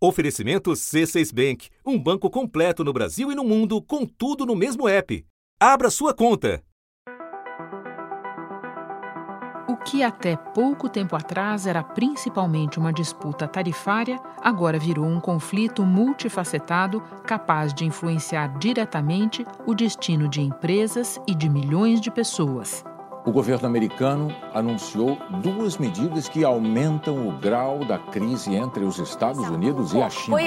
Oferecimento C6 Bank, um banco completo no Brasil e no mundo, com tudo no mesmo app. Abra sua conta. O que até pouco tempo atrás era principalmente uma disputa tarifária, agora virou um conflito multifacetado capaz de influenciar diretamente o destino de empresas e de milhões de pessoas o governo americano anunciou duas medidas que aumentam o grau da crise entre os Estados Unidos e a China.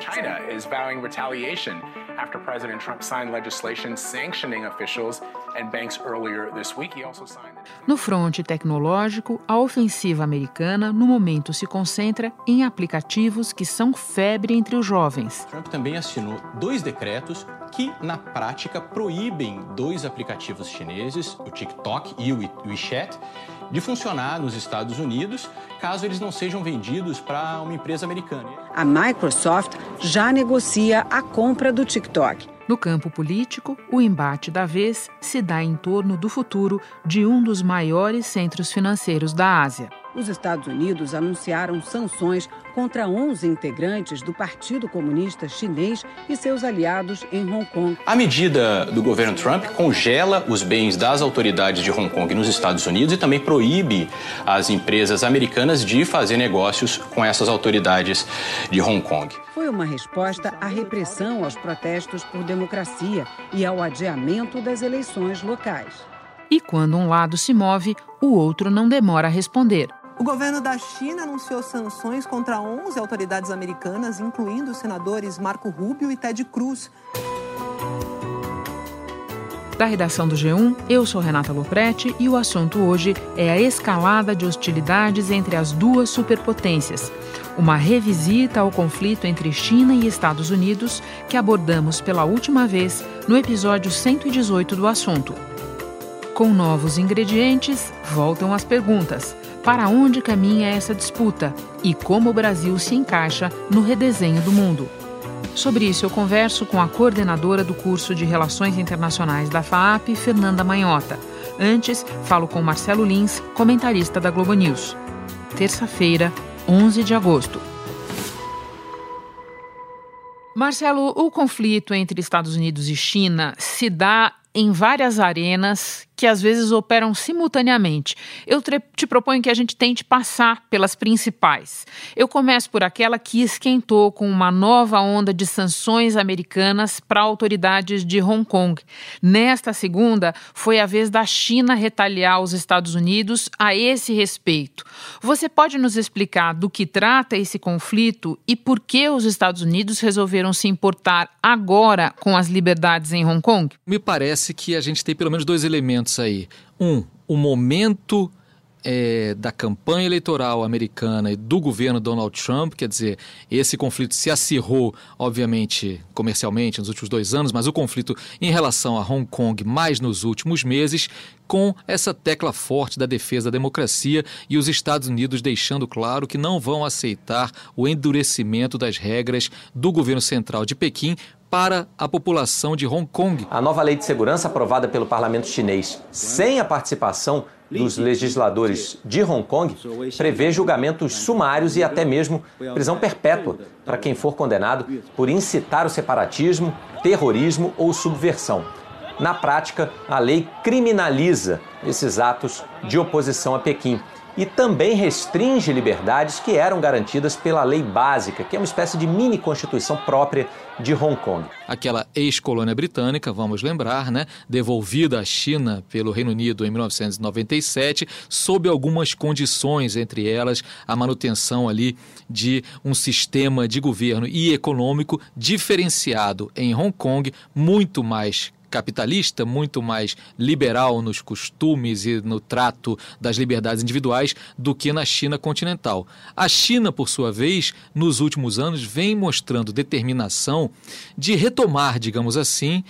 China is vowing retaliation after President Trump signed legislation sanctioning officials and banks earlier this week. He also signed No fronte tecnológico, a ofensiva americana no momento se concentra em aplicativos que são febre entre os jovens. Trump também assinou dois decretos que, na prática, proíbem dois aplicativos chineses, o TikTok e o WeChat, de funcionar nos Estados Unidos, caso eles não sejam vendidos para uma empresa americana. A Microsoft já negocia a compra do TikTok. No campo político, o embate da vez se dá em torno do futuro de um dos maiores centros financeiros da Ásia. Os Estados Unidos anunciaram sanções contra 11 integrantes do Partido Comunista Chinês e seus aliados em Hong Kong. A medida do governo Trump congela os bens das autoridades de Hong Kong nos Estados Unidos e também proíbe as empresas americanas de fazer negócios com essas autoridades de Hong Kong. Foi uma resposta à repressão aos protestos por democracia e ao adiamento das eleições locais. E quando um lado se move, o outro não demora a responder. O governo da China anunciou sanções contra 11 autoridades americanas, incluindo os senadores Marco Rubio e Ted Cruz. Da redação do G1, eu sou Renata Loprete e o assunto hoje é a escalada de hostilidades entre as duas superpotências. Uma revisita ao conflito entre China e Estados Unidos que abordamos pela última vez no episódio 118 do assunto. Com novos ingredientes, voltam as perguntas. Para onde caminha essa disputa e como o Brasil se encaixa no redesenho do mundo? Sobre isso, eu converso com a coordenadora do curso de Relações Internacionais da FAAP, Fernanda Manhota. Antes, falo com Marcelo Lins, comentarista da Globo News. Terça-feira, 11 de agosto. Marcelo, o conflito entre Estados Unidos e China se dá em várias arenas que às vezes operam simultaneamente. Eu te proponho que a gente tente passar pelas principais. Eu começo por aquela que esquentou com uma nova onda de sanções americanas para autoridades de Hong Kong. Nesta segunda, foi a vez da China retaliar os Estados Unidos a esse respeito. Você pode nos explicar do que trata esse conflito e por que os Estados Unidos resolveram se importar agora com as liberdades em Hong Kong? Me parece que a gente tem pelo menos dois elementos elementos aí. Um, o momento é, da campanha eleitoral americana e do governo Donald Trump, quer dizer, esse conflito se acirrou, obviamente, comercialmente nos últimos dois anos, mas o conflito em relação a Hong Kong mais nos últimos meses, com essa tecla forte da defesa da democracia e os Estados Unidos deixando claro que não vão aceitar o endurecimento das regras do governo central de Pequim para a população de Hong Kong. A nova lei de segurança aprovada pelo parlamento chinês, sem a participação dos legisladores de Hong Kong, prevê julgamentos sumários e até mesmo prisão perpétua para quem for condenado por incitar o separatismo, terrorismo ou subversão. Na prática, a lei criminaliza esses atos de oposição a Pequim e também restringe liberdades que eram garantidas pela lei básica, que é uma espécie de mini constituição própria de Hong Kong. Aquela ex-colônia britânica, vamos lembrar, né, devolvida à China pelo Reino Unido em 1997, sob algumas condições, entre elas a manutenção ali de um sistema de governo e econômico diferenciado em Hong Kong, muito mais capitalista, muito mais liberal nos costumes e no trato das liberdades individuais do que na China continental. A China, por sua vez, nos últimos anos vem mostrando determinação de retomar, digamos assim,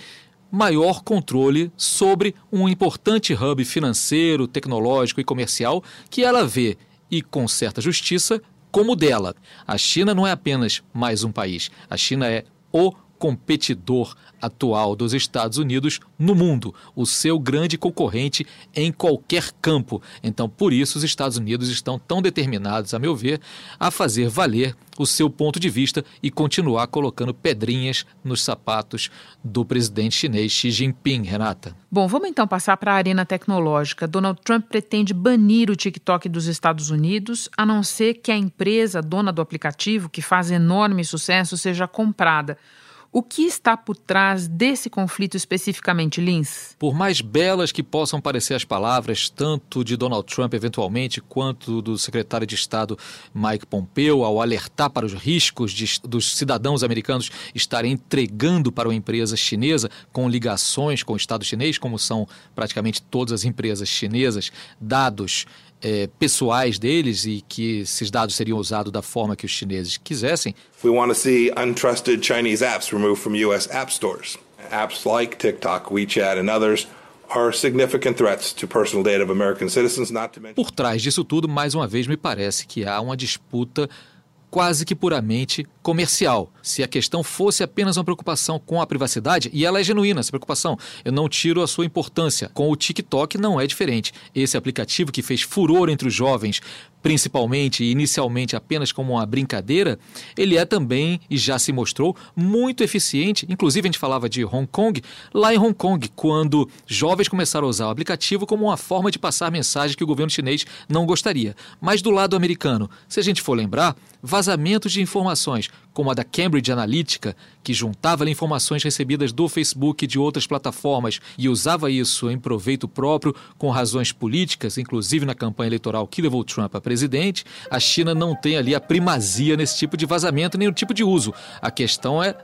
maior controle sobre um importante hub financeiro, tecnológico e comercial que ela vê, e com certa justiça, como dela. A China não é apenas mais um país, a China é o competidor atual dos Estados Unidos no mundo, o seu grande concorrente em qualquer campo. Então, por isso, os Estados Unidos estão tão determinados, a meu ver, a fazer valer o seu ponto de vista e continuar colocando pedrinhas nos sapatos do presidente chinês Xi Jinping, Renata. Bom, vamos então passar para a arena tecnológica. Donald Trump pretende banir o TikTok dos Estados Unidos, a não ser que a empresa dona do aplicativo, que faz enorme sucesso, seja comprada. O que está por trás desse conflito especificamente, Lins? Por mais belas que possam parecer as palavras, tanto de Donald Trump eventualmente, quanto do secretário de Estado Mike Pompeo, ao alertar para os riscos de, dos cidadãos americanos estarem entregando para uma empresa chinesa com ligações com o Estado chinês, como são praticamente todas as empresas chinesas, dados é, pessoais deles e que esses dados seriam usados da forma que os chineses quisessem. We want to see untrusted Chinese apps removed from US app stores. Apps like TikTok, WeChat and others are significant threats to personal data of American citizens, not to mention... Por trás disso tudo, mais uma vez me parece que há uma disputa quase que puramente comercial. Se a questão fosse apenas uma preocupação com a privacidade, e ela é genuína, essa preocupação, eu não tiro a sua importância. Com o TikTok não é diferente. Esse aplicativo que fez furor entre os jovens principalmente e inicialmente apenas como uma brincadeira, ele é também e já se mostrou muito eficiente. Inclusive, a gente falava de Hong Kong, lá em Hong Kong, quando jovens começaram a usar o aplicativo como uma forma de passar mensagem que o governo chinês não gostaria. Mas do lado americano, se a gente for lembrar, vazamentos de informações, como a da Cambridge Analytica, que juntava informações recebidas do Facebook e de outras plataformas e usava isso em proveito próprio com razões políticas, inclusive na campanha eleitoral que levou Trump a presidente, a China não tem ali a primazia nesse tipo de vazamento nem o tipo de uso. A questão é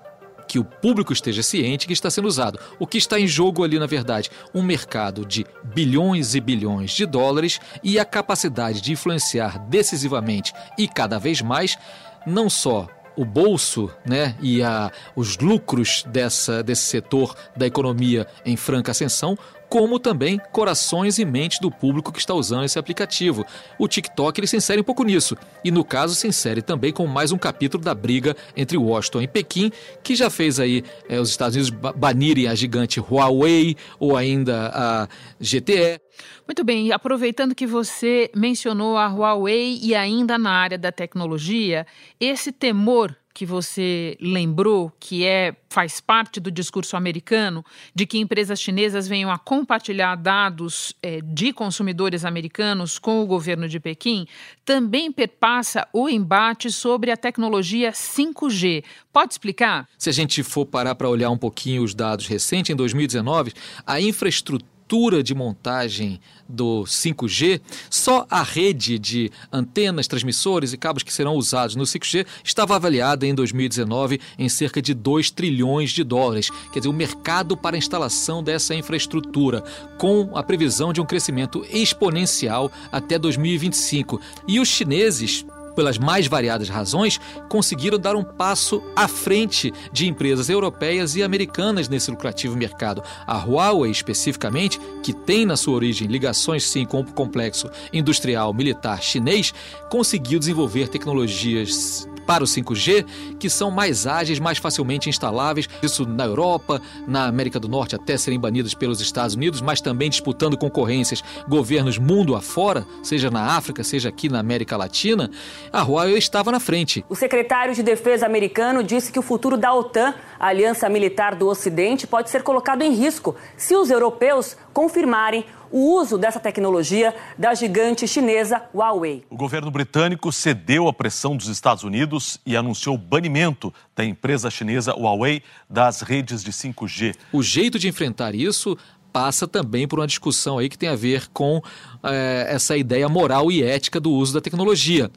que o público esteja ciente que está sendo usado. O que está em jogo ali, na verdade, um mercado de bilhões e bilhões de dólares e a capacidade de influenciar decisivamente e cada vez mais não só o bolso né, e a, os lucros dessa, desse setor da economia em franca ascensão, como também corações e mentes do público que está usando esse aplicativo. O TikTok ele se insere um pouco nisso, e no caso se insere também com mais um capítulo da briga entre Washington e Pequim, que já fez aí é, os Estados Unidos banirem a gigante Huawei ou ainda a GTE. Muito bem, aproveitando que você mencionou a Huawei e ainda na área da tecnologia, esse temor que você lembrou, que é faz parte do discurso americano, de que empresas chinesas venham a compartilhar dados é, de consumidores americanos com o governo de Pequim, também perpassa o embate sobre a tecnologia 5G. Pode explicar? Se a gente for parar para olhar um pouquinho os dados recentes, em 2019, a infraestrutura estrutura de montagem do 5G, só a rede de antenas, transmissores e cabos que serão usados no 5G estava avaliada em 2019 em cerca de 2 trilhões de dólares. Quer dizer, o mercado para a instalação dessa infraestrutura, com a previsão de um crescimento exponencial até 2025. E os chineses pelas mais variadas razões, conseguiram dar um passo à frente de empresas europeias e americanas nesse lucrativo mercado. A Huawei, especificamente, que tem na sua origem ligações sim com o complexo industrial militar chinês, conseguiu desenvolver tecnologias para o 5G, que são mais ágeis, mais facilmente instaláveis, isso na Europa, na América do Norte, até serem banidas pelos Estados Unidos, mas também disputando concorrências governos mundo afora, seja na África, seja aqui na América Latina, a Huawei estava na frente. O secretário de Defesa americano disse que o futuro da OTAN, a aliança militar do Ocidente, pode ser colocado em risco se os europeus confirmarem o uso dessa tecnologia da gigante chinesa Huawei. O governo britânico cedeu à pressão dos Estados Unidos e anunciou o banimento da empresa chinesa Huawei das redes de 5G. O jeito de enfrentar isso passa também por uma discussão aí que tem a ver com é, essa ideia moral e ética do uso da tecnologia.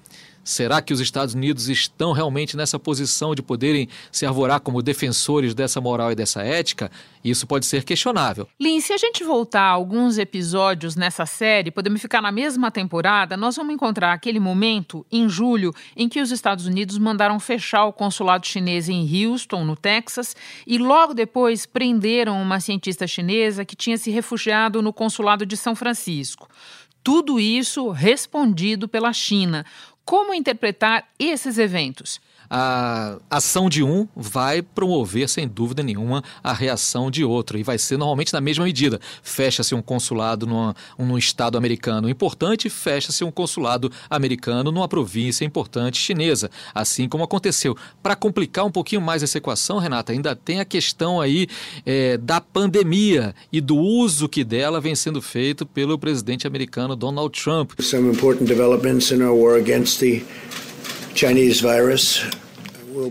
Será que os Estados Unidos estão realmente nessa posição de poderem se arvorar como defensores dessa moral e dessa ética? Isso pode ser questionável. Lin, se a gente voltar a alguns episódios nessa série, podemos ficar na mesma temporada, nós vamos encontrar aquele momento, em julho, em que os Estados Unidos mandaram fechar o consulado chinês em Houston, no Texas, e logo depois prenderam uma cientista chinesa que tinha se refugiado no consulado de São Francisco. Tudo isso respondido pela China. Como interpretar esses eventos? A ação de um vai promover, sem dúvida nenhuma, a reação de outro. E vai ser normalmente na mesma medida. Fecha-se um consulado numa, num estado americano importante, fecha-se um consulado americano numa província importante chinesa. Assim como aconteceu. Para complicar um pouquinho mais essa equação, Renata, ainda tem a questão aí é, da pandemia e do uso que dela vem sendo feito pelo presidente americano Donald Trump. Some important developments in our war against the.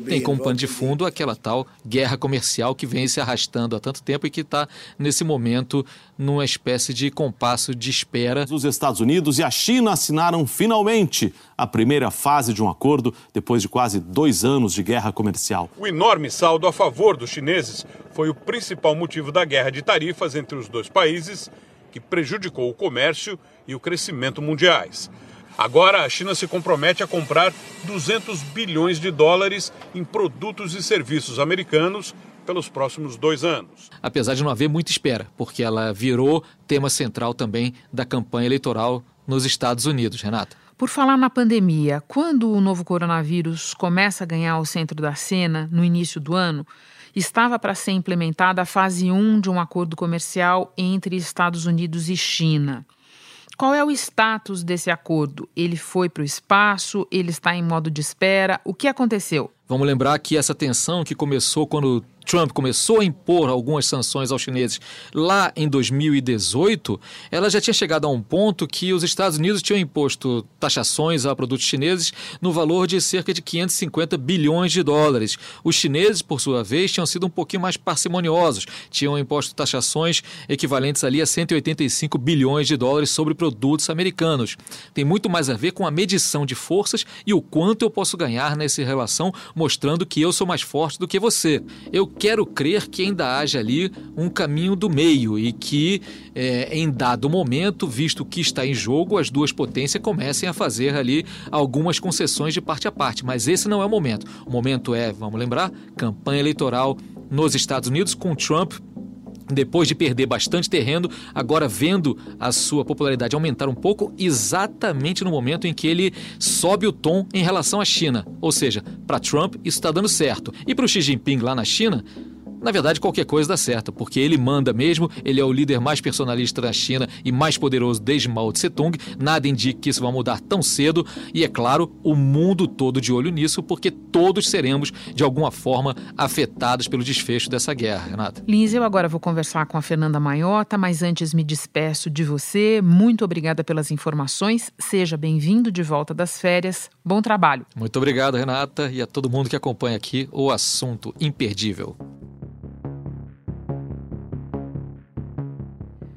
Tem como pano de fundo aquela tal guerra comercial que vem se arrastando há tanto tempo e que está, nesse momento, numa espécie de compasso de espera. Os Estados Unidos e a China assinaram finalmente a primeira fase de um acordo depois de quase dois anos de guerra comercial. O enorme saldo a favor dos chineses foi o principal motivo da guerra de tarifas entre os dois países, que prejudicou o comércio e o crescimento mundiais. Agora, a China se compromete a comprar 200 bilhões de dólares em produtos e serviços americanos pelos próximos dois anos. Apesar de não haver muita espera, porque ela virou tema central também da campanha eleitoral nos Estados Unidos, Renata. Por falar na pandemia, quando o novo coronavírus começa a ganhar o centro da cena, no início do ano, estava para ser implementada a fase 1 de um acordo comercial entre Estados Unidos e China. Qual é o status desse acordo? Ele foi para o espaço? Ele está em modo de espera? O que aconteceu? Vamos lembrar que essa tensão que começou quando Trump começou a impor algumas sanções aos chineses lá em 2018, ela já tinha chegado a um ponto que os Estados Unidos tinham imposto taxações a produtos chineses no valor de cerca de 550 bilhões de dólares. Os chineses, por sua vez, tinham sido um pouquinho mais parcimoniosos, tinham imposto taxações equivalentes ali a 185 bilhões de dólares sobre produtos americanos. Tem muito mais a ver com a medição de forças e o quanto eu posso ganhar nessa relação, mostrando que eu sou mais forte do que você. Eu quero crer que ainda haja ali um caminho do meio e que, é, em dado momento, visto o que está em jogo, as duas potências comecem a fazer ali algumas concessões de parte a parte. Mas esse não é o momento. O momento é, vamos lembrar, campanha eleitoral nos Estados Unidos com Trump depois de perder bastante terreno, agora vendo a sua popularidade aumentar um pouco, exatamente no momento em que ele sobe o tom em relação à China. Ou seja, para Trump isso está dando certo. E para o Xi Jinping lá na China, na verdade, qualquer coisa dá certo, porque ele manda mesmo, ele é o líder mais personalista da China e mais poderoso desde Mao Tse-tung. Nada indica que isso vai mudar tão cedo e, é claro, o mundo todo de olho nisso, porque todos seremos, de alguma forma, afetados pelo desfecho dessa guerra, Renata. Lins, eu agora vou conversar com a Fernanda Maiota, mas antes me despeço de você. Muito obrigada pelas informações. Seja bem-vindo de volta das férias. Bom trabalho. Muito obrigado, Renata, e a todo mundo que acompanha aqui o assunto imperdível.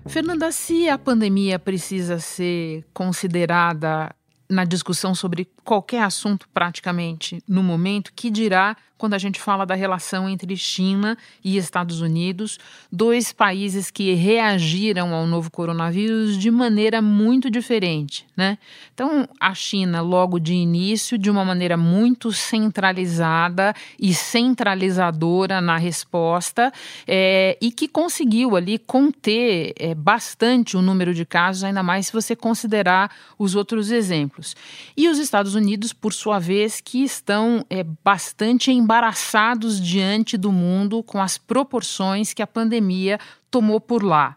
Fernanda, se a pandemia precisa ser considerada na discussão sobre qualquer assunto praticamente no momento, que dirá quando a gente fala da relação entre China e Estados Unidos, dois países que reagiram ao novo coronavírus de maneira muito diferente, né? Então, a China, logo de início, de uma maneira muito centralizada e centralizadora na resposta, é, e que conseguiu ali conter é, bastante o número de casos, ainda mais se você considerar os outros exemplos. E os Estados Unidos, por sua vez, que estão é, bastante em embaraçados diante do mundo com as proporções que a pandemia tomou por lá.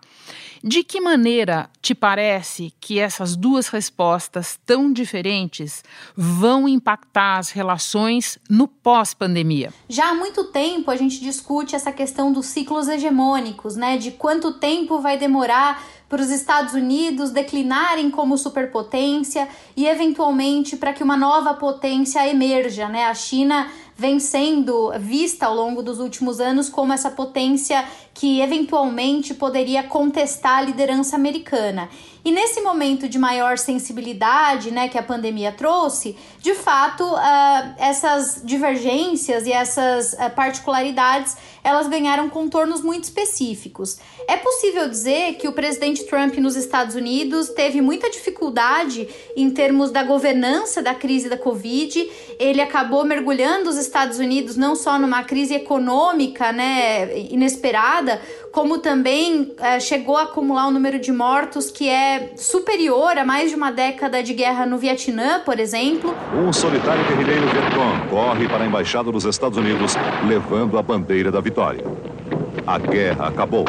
De que maneira te parece que essas duas respostas tão diferentes vão impactar as relações no pós-pandemia? Já há muito tempo a gente discute essa questão dos ciclos hegemônicos, né? De quanto tempo vai demorar para os Estados Unidos declinarem como superpotência e eventualmente para que uma nova potência emerja, né? A China vem sendo vista ao longo dos últimos anos como essa potência que eventualmente poderia contestar a liderança americana. E nesse momento de maior sensibilidade né, que a pandemia trouxe, de fato, uh, essas divergências e essas uh, particularidades elas ganharam contornos muito específicos. É possível dizer que o presidente Trump nos Estados Unidos teve muita dificuldade em termos da governança da crise da Covid. Ele acabou mergulhando os Estados Unidos não só numa crise econômica né, inesperada, como também é, chegou a acumular um número de mortos que é superior a mais de uma década de guerra no Vietnã, por exemplo. Um solitário guerrilheiro Vietcong corre para a embaixada dos Estados Unidos levando a bandeira da vitória. A guerra acabou.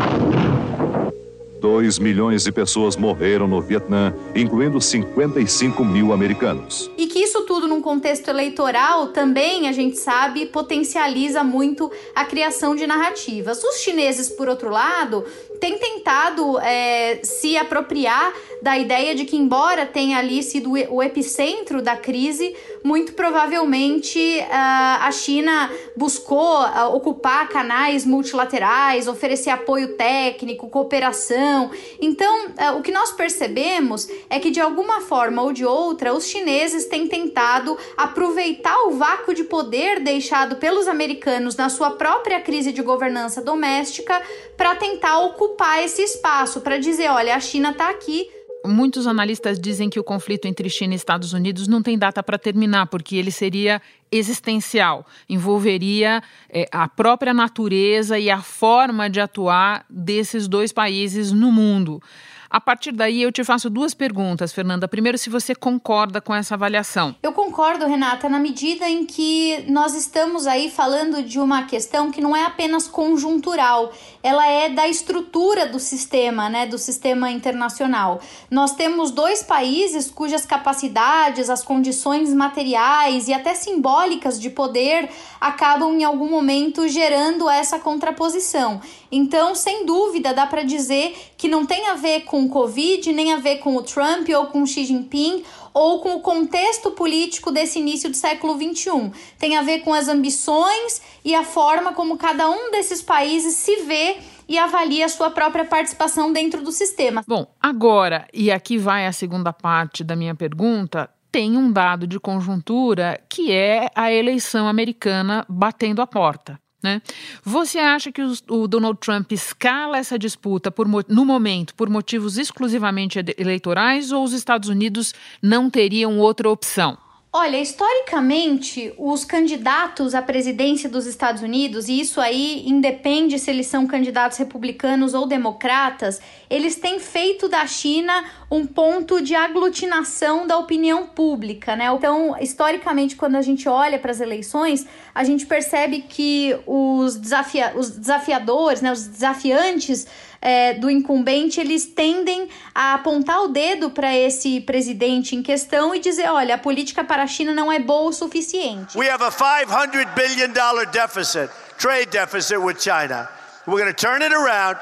2 milhões de pessoas morreram no Vietnã, incluindo 55 mil americanos. E que isso tudo num contexto eleitoral também, a gente sabe, potencializa muito a criação de narrativas. Os chineses, por outro lado, têm tentado é, se apropriar da ideia de que, embora tenha ali sido o epicentro da crise, muito provavelmente a China buscou ocupar canais multilaterais, oferecer apoio técnico, cooperação. Então, o que nós percebemos é que, de alguma forma ou de outra, os chineses têm tentado aproveitar o vácuo de poder deixado pelos americanos na sua própria crise de governança doméstica para tentar ocupar esse espaço, para dizer: olha, a China está aqui Muitos analistas dizem que o conflito entre China e Estados Unidos não tem data para terminar, porque ele seria existencial, envolveria é, a própria natureza e a forma de atuar desses dois países no mundo. A partir daí, eu te faço duas perguntas, Fernanda. Primeiro, se você concorda com essa avaliação. Eu concordo, Renata, na medida em que nós estamos aí falando de uma questão que não é apenas conjuntural, ela é da estrutura do sistema, né, do sistema internacional. Nós temos dois países cujas capacidades, as condições materiais e até simbólicas de poder acabam em algum momento gerando essa contraposição. Então, sem dúvida, dá para dizer que não tem a ver com o Covid, nem a ver com o Trump ou com Xi Jinping ou com o contexto político desse início do século XXI. Tem a ver com as ambições e a forma como cada um desses países se vê e avalia a sua própria participação dentro do sistema. Bom, agora, e aqui vai a segunda parte da minha pergunta, tem um dado de conjuntura que é a eleição americana batendo a porta. Né? Você acha que o Donald Trump escala essa disputa por, no momento por motivos exclusivamente eleitorais ou os Estados Unidos não teriam outra opção? Olha, historicamente, os candidatos à presidência dos Estados Unidos, e isso aí independe se eles são candidatos republicanos ou democratas, eles têm feito da China um ponto de aglutinação da opinião pública, né? Então, historicamente, quando a gente olha para as eleições, a gente percebe que os, desafia os desafiadores, né, os desafiantes é, do incumbente, eles tendem a apontar o dedo para esse presidente em questão e dizer, olha, a política para a China não é boa o suficiente. We have a 500 billion dollar deficit, trade deficit with China. We're going to turn it around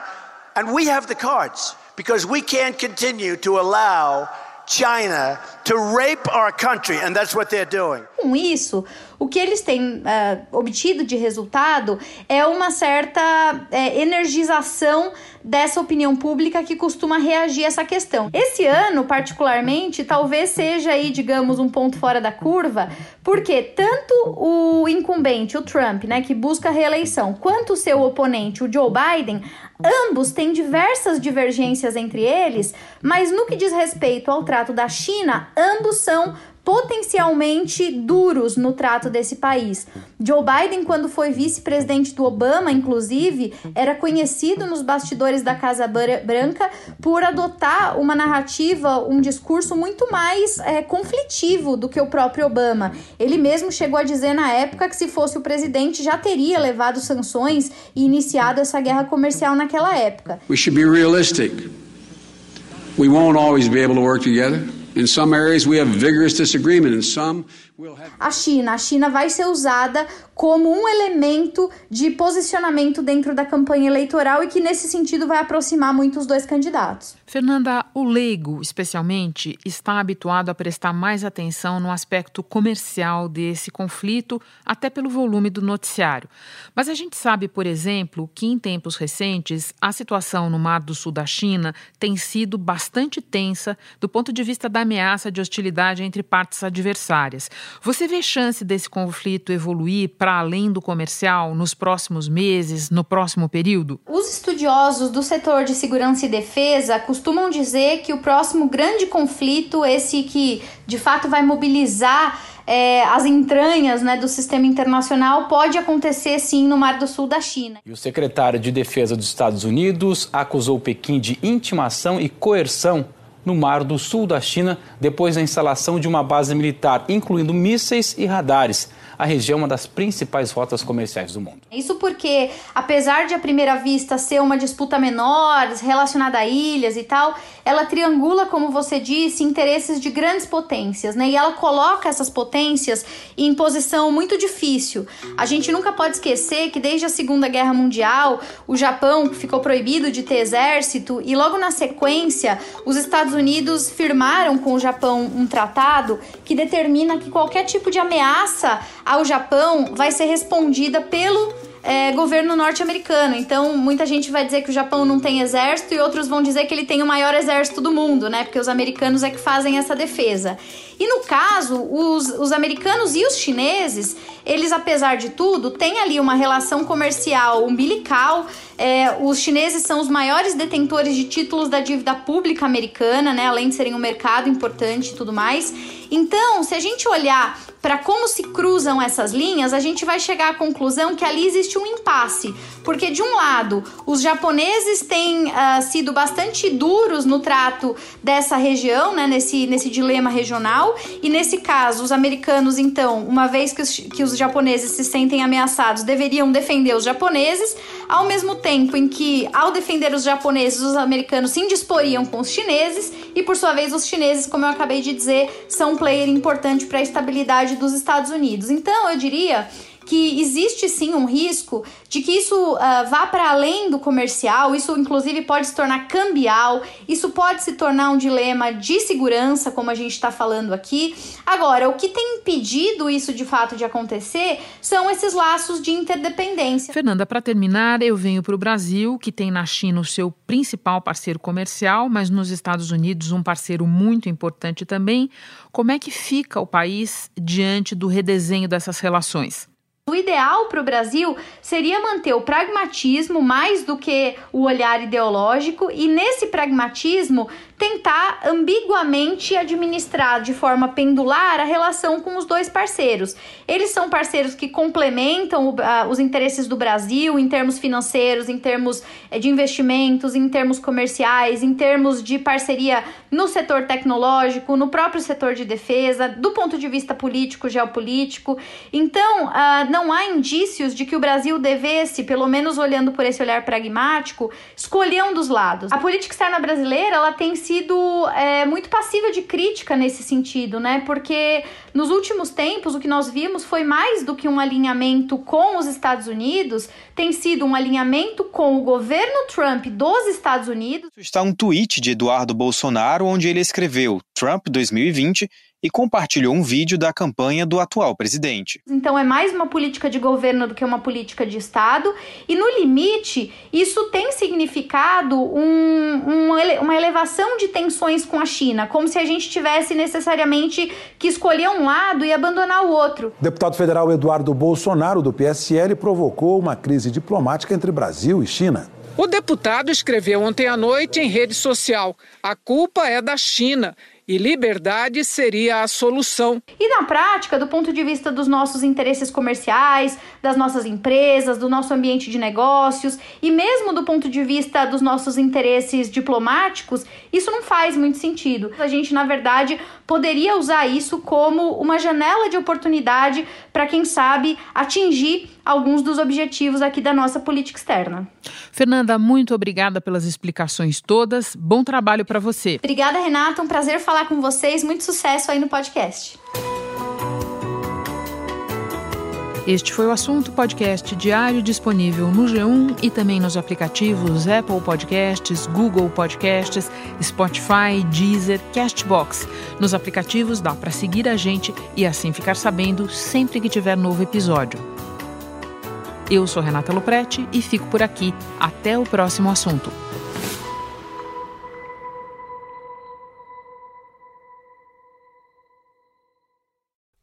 and we have the cards because we can't continue to allow China to rape our country and that's what they're doing. Com isso, o que eles têm uh, obtido de resultado é uma certa é, energização dessa opinião pública que costuma reagir a essa questão. Esse ano, particularmente, talvez seja aí, digamos, um ponto fora da curva, porque tanto o incumbente, o Trump, né, que busca a reeleição, quanto o seu oponente, o Joe Biden, ambos têm diversas divergências entre eles, mas no que diz respeito ao trato da China, ambos são potencialmente duros no trato desse país. Joe Biden, quando foi vice-presidente do Obama, inclusive, era conhecido nos bastidores da Casa Branca por adotar uma narrativa, um discurso muito mais é, conflitivo do que o próprio Obama. Ele mesmo chegou a dizer na época que se fosse o presidente já teria levado sanções e iniciado essa guerra comercial naquela época. We should be realistic. We won't always be able to work together. In some areas we have vigorous disagreement, in some a China. A China vai ser usada como um elemento de posicionamento dentro da campanha eleitoral e que, nesse sentido, vai aproximar muito os dois candidatos. Fernanda, o leigo, especialmente, está habituado a prestar mais atenção no aspecto comercial desse conflito, até pelo volume do noticiário. Mas a gente sabe, por exemplo, que em tempos recentes a situação no Mar do Sul da China tem sido bastante tensa do ponto de vista da ameaça de hostilidade entre partes adversárias. Você vê chance desse conflito evoluir para além do comercial nos próximos meses, no próximo período? Os estudiosos do setor de segurança e defesa costumam dizer que o próximo grande conflito, esse que de fato vai mobilizar é, as entranhas né, do sistema internacional, pode acontecer sim no Mar do Sul da China. E o secretário de Defesa dos Estados Unidos acusou Pequim de intimação e coerção no Mar do Sul da China depois da instalação de uma base militar, incluindo mísseis e radares a região é uma das principais rotas comerciais do mundo. Isso porque, apesar de à primeira vista ser uma disputa menor, relacionada a ilhas e tal, ela triangula, como você disse, interesses de grandes potências, né? E ela coloca essas potências em posição muito difícil. A gente nunca pode esquecer que desde a Segunda Guerra Mundial, o Japão ficou proibido de ter exército e logo na sequência, os Estados Unidos firmaram com o Japão um tratado que determina que qualquer tipo de ameaça ao Japão vai ser respondida pelo é, governo norte-americano. Então, muita gente vai dizer que o Japão não tem exército e outros vão dizer que ele tem o maior exército do mundo, né? Porque os americanos é que fazem essa defesa. E no caso, os, os americanos e os chineses, eles, apesar de tudo, têm ali uma relação comercial umbilical. É, os chineses são os maiores detentores de títulos da dívida pública americana, né? Além de serem um mercado importante e tudo mais. Então, se a gente olhar para como se cruzam essas linhas, a gente vai chegar à conclusão que ali existe um impasse, porque de um lado, os japoneses têm uh, sido bastante duros no trato dessa região, né, nesse, nesse dilema regional, e nesse caso, os americanos, então, uma vez que os, que os japoneses se sentem ameaçados, deveriam defender os japoneses, ao mesmo tempo em que, ao defender os japoneses, os americanos se indisporiam com os chineses, e por sua vez, os chineses, como eu acabei de dizer, são um player importante para a estabilidade dos Estados Unidos. Então, eu diria que existe sim um risco de que isso uh, vá para além do comercial, isso inclusive pode se tornar cambial, isso pode se tornar um dilema de segurança, como a gente está falando aqui. Agora, o que tem impedido isso de fato de acontecer são esses laços de interdependência. Fernanda, para terminar, eu venho para o Brasil, que tem na China o seu principal parceiro comercial, mas nos Estados Unidos um parceiro muito importante também. Como é que fica o país diante do redesenho dessas relações? O ideal para o Brasil seria manter o pragmatismo mais do que o olhar ideológico e, nesse pragmatismo, tentar ambiguamente administrar de forma pendular a relação com os dois parceiros. Eles são parceiros que complementam uh, os interesses do Brasil em termos financeiros, em termos eh, de investimentos, em termos comerciais, em termos de parceria no setor tecnológico, no próprio setor de defesa, do ponto de vista político, geopolítico. Então, uh, não há indícios de que o Brasil devesse, pelo menos olhando por esse olhar pragmático, escolher um dos lados. A política externa brasileira ela tem sido é, muito passível de crítica nesse sentido, né? Porque nos últimos tempos o que nós vimos foi mais do que um alinhamento com os Estados Unidos, tem sido um alinhamento com o governo Trump dos Estados Unidos. Está um tweet de Eduardo Bolsonaro onde ele escreveu Trump 2020 e compartilhou um vídeo da campanha do atual presidente. Então é mais uma política de governo do que uma política de Estado, e no limite, isso tem significado um, um, uma elevação de tensões com a China, como se a gente tivesse necessariamente que escolher um lado e abandonar o outro. O deputado federal Eduardo Bolsonaro, do PSL, provocou uma crise diplomática entre Brasil e China. O deputado escreveu ontem à noite em rede social: a culpa é da China e liberdade seria a solução. E na prática, do ponto de vista dos nossos interesses comerciais, das nossas empresas, do nosso ambiente de negócios e mesmo do ponto de vista dos nossos interesses diplomáticos, isso não faz muito sentido. A gente, na verdade, poderia usar isso como uma janela de oportunidade para, quem sabe, atingir alguns dos objetivos aqui da nossa política externa. Fernanda, muito obrigada pelas explicações todas. Bom trabalho para você. Obrigada, Renata. Um prazer falar com vocês. Muito sucesso aí no podcast. Este foi o assunto podcast diário disponível no G1 e também nos aplicativos Apple Podcasts, Google Podcasts, Spotify, Deezer, Castbox. Nos aplicativos dá para seguir a gente e assim ficar sabendo sempre que tiver novo episódio. Eu sou Renata Loprete e fico por aqui. Até o próximo assunto.